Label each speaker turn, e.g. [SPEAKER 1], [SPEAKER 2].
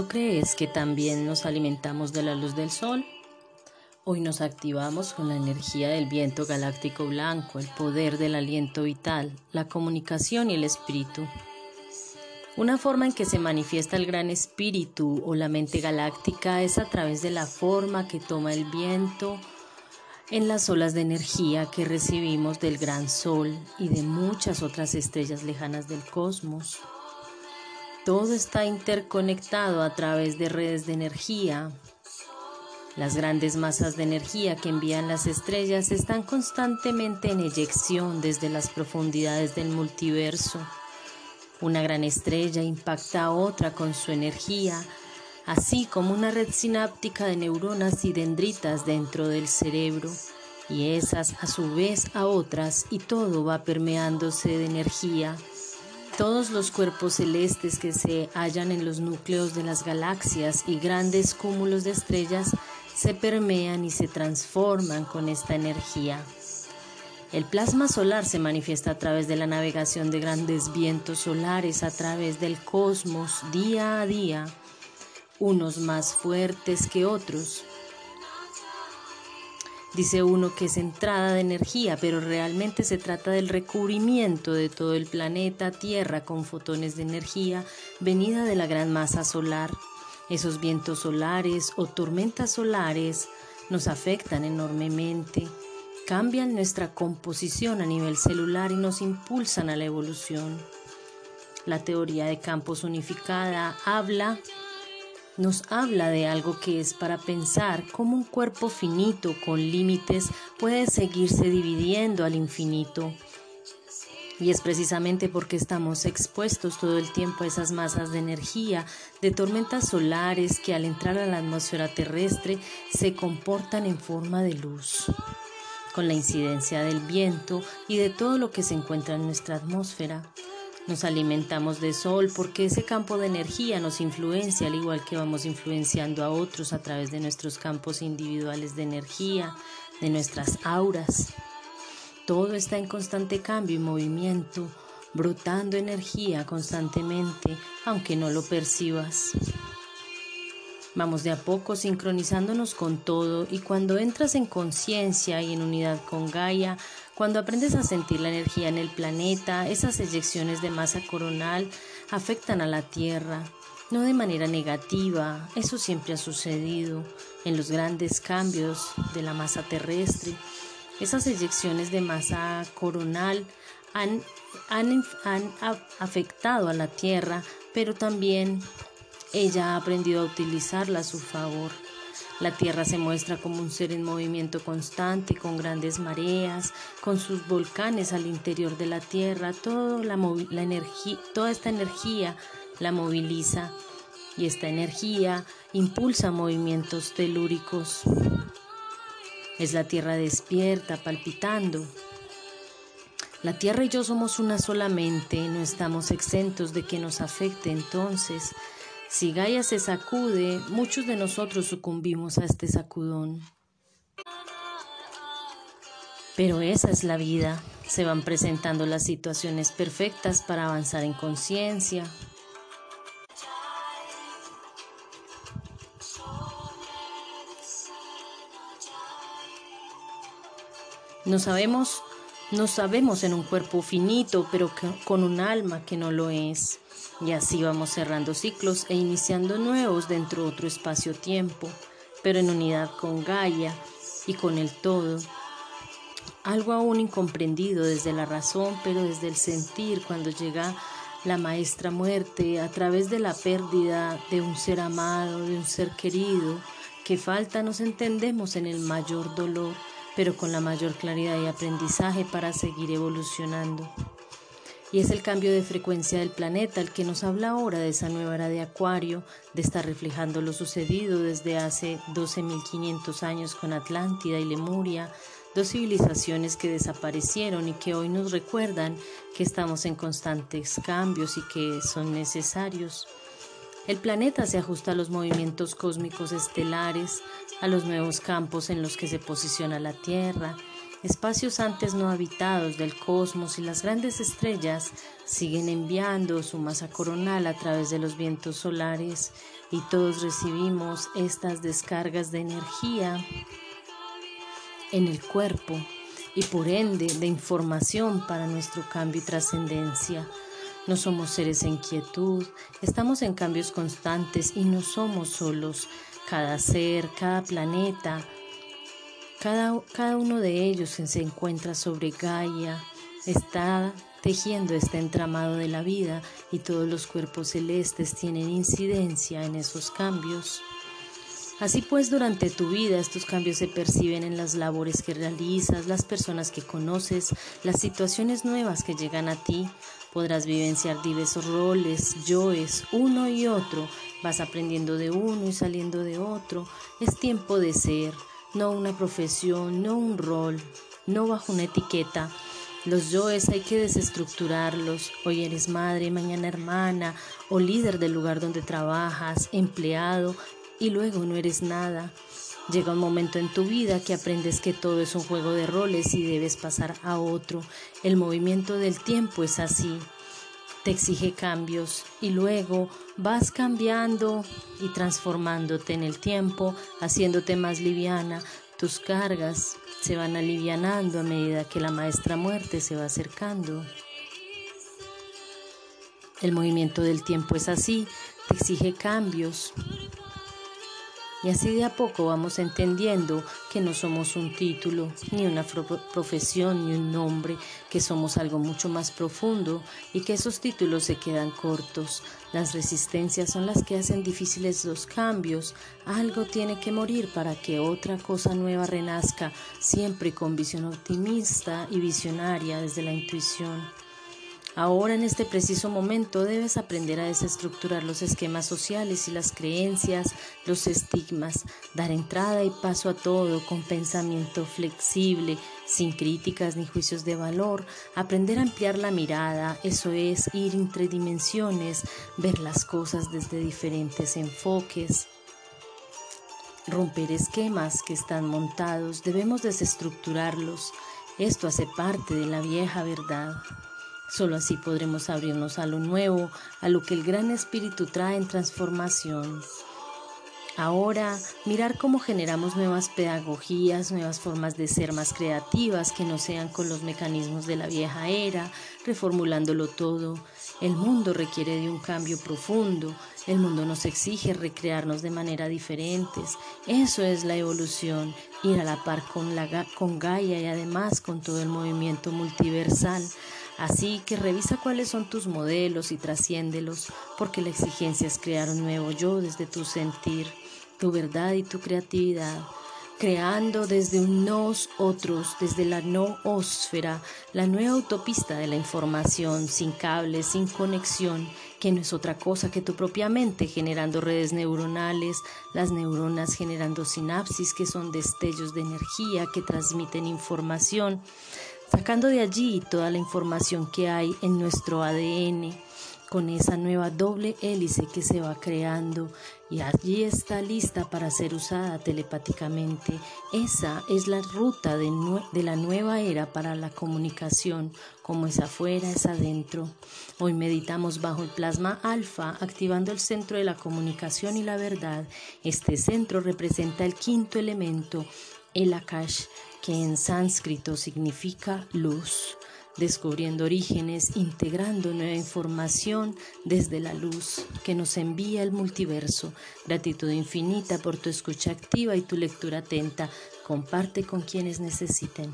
[SPEAKER 1] ¿Aún no crees que también nos alimentamos de la luz del sol? Hoy nos activamos con la energía del viento galáctico blanco, el poder del aliento vital, la comunicación y el espíritu. Una forma en que se manifiesta el gran espíritu o la mente galáctica es a través de la forma que toma el viento en las olas de energía que recibimos del gran sol y de muchas otras estrellas lejanas del cosmos. Todo está interconectado a través de redes de energía. Las grandes masas de energía que envían las estrellas están constantemente en eyección desde las profundidades del multiverso. Una gran estrella impacta a otra con su energía, así como una red sináptica de neuronas y dendritas dentro del cerebro, y esas a su vez a otras, y todo va permeándose de energía todos los cuerpos celestes que se hallan en los núcleos de las galaxias y grandes cúmulos de estrellas se permean y se transforman con esta energía. El plasma solar se manifiesta a través de la navegación de grandes vientos solares a través del cosmos día a día, unos más fuertes que otros, Dice uno que es entrada de energía, pero realmente se trata del recubrimiento de todo el planeta Tierra con fotones de energía venida de la gran masa solar. Esos vientos solares o tormentas solares nos afectan enormemente, cambian nuestra composición a nivel celular y nos impulsan a la evolución. La teoría de campos unificada habla nos habla de algo que es para pensar cómo un cuerpo finito con límites puede seguirse dividiendo al infinito. Y es precisamente porque estamos expuestos todo el tiempo a esas masas de energía, de tormentas solares que al entrar a la atmósfera terrestre se comportan en forma de luz. Con la incidencia del viento y de todo lo que se encuentra en nuestra atmósfera, nos alimentamos de sol porque ese campo de energía nos influencia al igual que vamos influenciando a otros a través de nuestros campos individuales de energía, de nuestras auras. Todo está en constante cambio y movimiento, brotando energía constantemente, aunque no lo percibas. Vamos de a poco sincronizándonos con todo y cuando entras en conciencia y en unidad con Gaia, cuando aprendes a sentir la energía en el planeta, esas eyecciones de masa coronal afectan a la Tierra, no de manera negativa, eso siempre ha sucedido en los grandes cambios de la masa terrestre. Esas eyecciones de masa coronal han, han, han afectado a la Tierra, pero también ella ha aprendido a utilizarla a su favor. La Tierra se muestra como un ser en movimiento constante, con grandes mareas, con sus volcanes al interior de la Tierra. Todo la, toda esta energía la moviliza y esta energía impulsa movimientos telúricos. Es la Tierra despierta, palpitando. La Tierra y yo somos una solamente, no estamos exentos de que nos afecte entonces si Gaia se sacude, muchos de nosotros sucumbimos a este sacudón. Pero esa es la vida. Se van presentando las situaciones perfectas para avanzar en conciencia. No sabemos, no sabemos en un cuerpo finito, pero con un alma que no lo es. Y así vamos cerrando ciclos e iniciando nuevos dentro de otro espacio-tiempo, pero en unidad con Gaia y con el todo. Algo aún incomprendido desde la razón, pero desde el sentir cuando llega la maestra muerte a través de la pérdida de un ser amado, de un ser querido, que falta nos entendemos en el mayor dolor, pero con la mayor claridad y aprendizaje para seguir evolucionando. Y es el cambio de frecuencia del planeta el que nos habla ahora de esa nueva era de Acuario, de estar reflejando lo sucedido desde hace 12.500 años con Atlántida y Lemuria, dos civilizaciones que desaparecieron y que hoy nos recuerdan que estamos en constantes cambios y que son necesarios. El planeta se ajusta a los movimientos cósmicos estelares, a los nuevos campos en los que se posiciona la Tierra, espacios antes no habitados del cosmos y las grandes estrellas siguen enviando su masa coronal a través de los vientos solares y todos recibimos estas descargas de energía en el cuerpo y por ende de información para nuestro cambio y trascendencia. No somos seres en quietud, estamos en cambios constantes y no somos solos. Cada ser, cada planeta, cada, cada uno de ellos se encuentra sobre Gaia, está tejiendo este entramado de la vida y todos los cuerpos celestes tienen incidencia en esos cambios. Así pues, durante tu vida estos cambios se perciben en las labores que realizas, las personas que conoces, las situaciones nuevas que llegan a ti. Podrás vivenciar diversos roles, yoes, uno y otro. Vas aprendiendo de uno y saliendo de otro. Es tiempo de ser, no una profesión, no un rol, no bajo una etiqueta. Los yoes hay que desestructurarlos. Hoy eres madre, mañana hermana o líder del lugar donde trabajas, empleado y luego no eres nada. Llega un momento en tu vida que aprendes que todo es un juego de roles y debes pasar a otro. El movimiento del tiempo es así te exige cambios y luego vas cambiando y transformándote en el tiempo, haciéndote más liviana. Tus cargas se van alivianando a medida que la maestra muerte se va acercando. El movimiento del tiempo es así, te exige cambios, y así de a poco vamos entendiendo que no somos un título, ni una profesión, ni un nombre, que somos algo mucho más profundo y que esos títulos se quedan cortos. Las resistencias son las que hacen difíciles los cambios. Algo tiene que morir para que otra cosa nueva renazca, siempre con visión optimista y visionaria desde la intuición. Ahora en este preciso momento debes aprender a desestructurar los esquemas sociales y las creencias, los estigmas, dar entrada y paso a todo con pensamiento flexible, sin críticas ni juicios de valor, aprender a ampliar la mirada, eso es ir entre dimensiones, ver las cosas desde diferentes enfoques. Romper esquemas que están montados, debemos desestructurarlos. Esto hace parte de la vieja verdad. Solo así podremos abrirnos a lo nuevo, a lo que el Gran Espíritu trae en transformación. Ahora, mirar cómo generamos nuevas pedagogías, nuevas formas de ser más creativas que no sean con los mecanismos de la vieja era, reformulándolo todo. El mundo requiere de un cambio profundo, el mundo nos exige recrearnos de manera diferentes. Eso es la evolución, ir a la par con, con Gaia y además con todo el movimiento multiversal. Así que revisa cuáles son tus modelos y trasciéndelos, porque la exigencia es crear un nuevo yo desde tu sentir, tu verdad y tu creatividad, creando desde un otros, desde la no ósfera, la nueva autopista de la información, sin cables, sin conexión, que no es otra cosa que tu propia mente generando redes neuronales, las neuronas generando sinapsis que son destellos de energía que transmiten información sacando de allí toda la información que hay en nuestro ADN con esa nueva doble hélice que se va creando y allí está lista para ser usada telepáticamente. Esa es la ruta de, de, la nueva era para la comunicación, como es afuera, es adentro. Hoy meditamos bajo el plasma alfa, activando el centro de la comunicación y la verdad. Este centro representa el quinto elemento, el Akash que en sánscrito significa luz, descubriendo orígenes, integrando nueva información desde la luz que nos envía el multiverso. Gratitud infinita por tu escucha activa y tu lectura atenta. Comparte con quienes necesiten.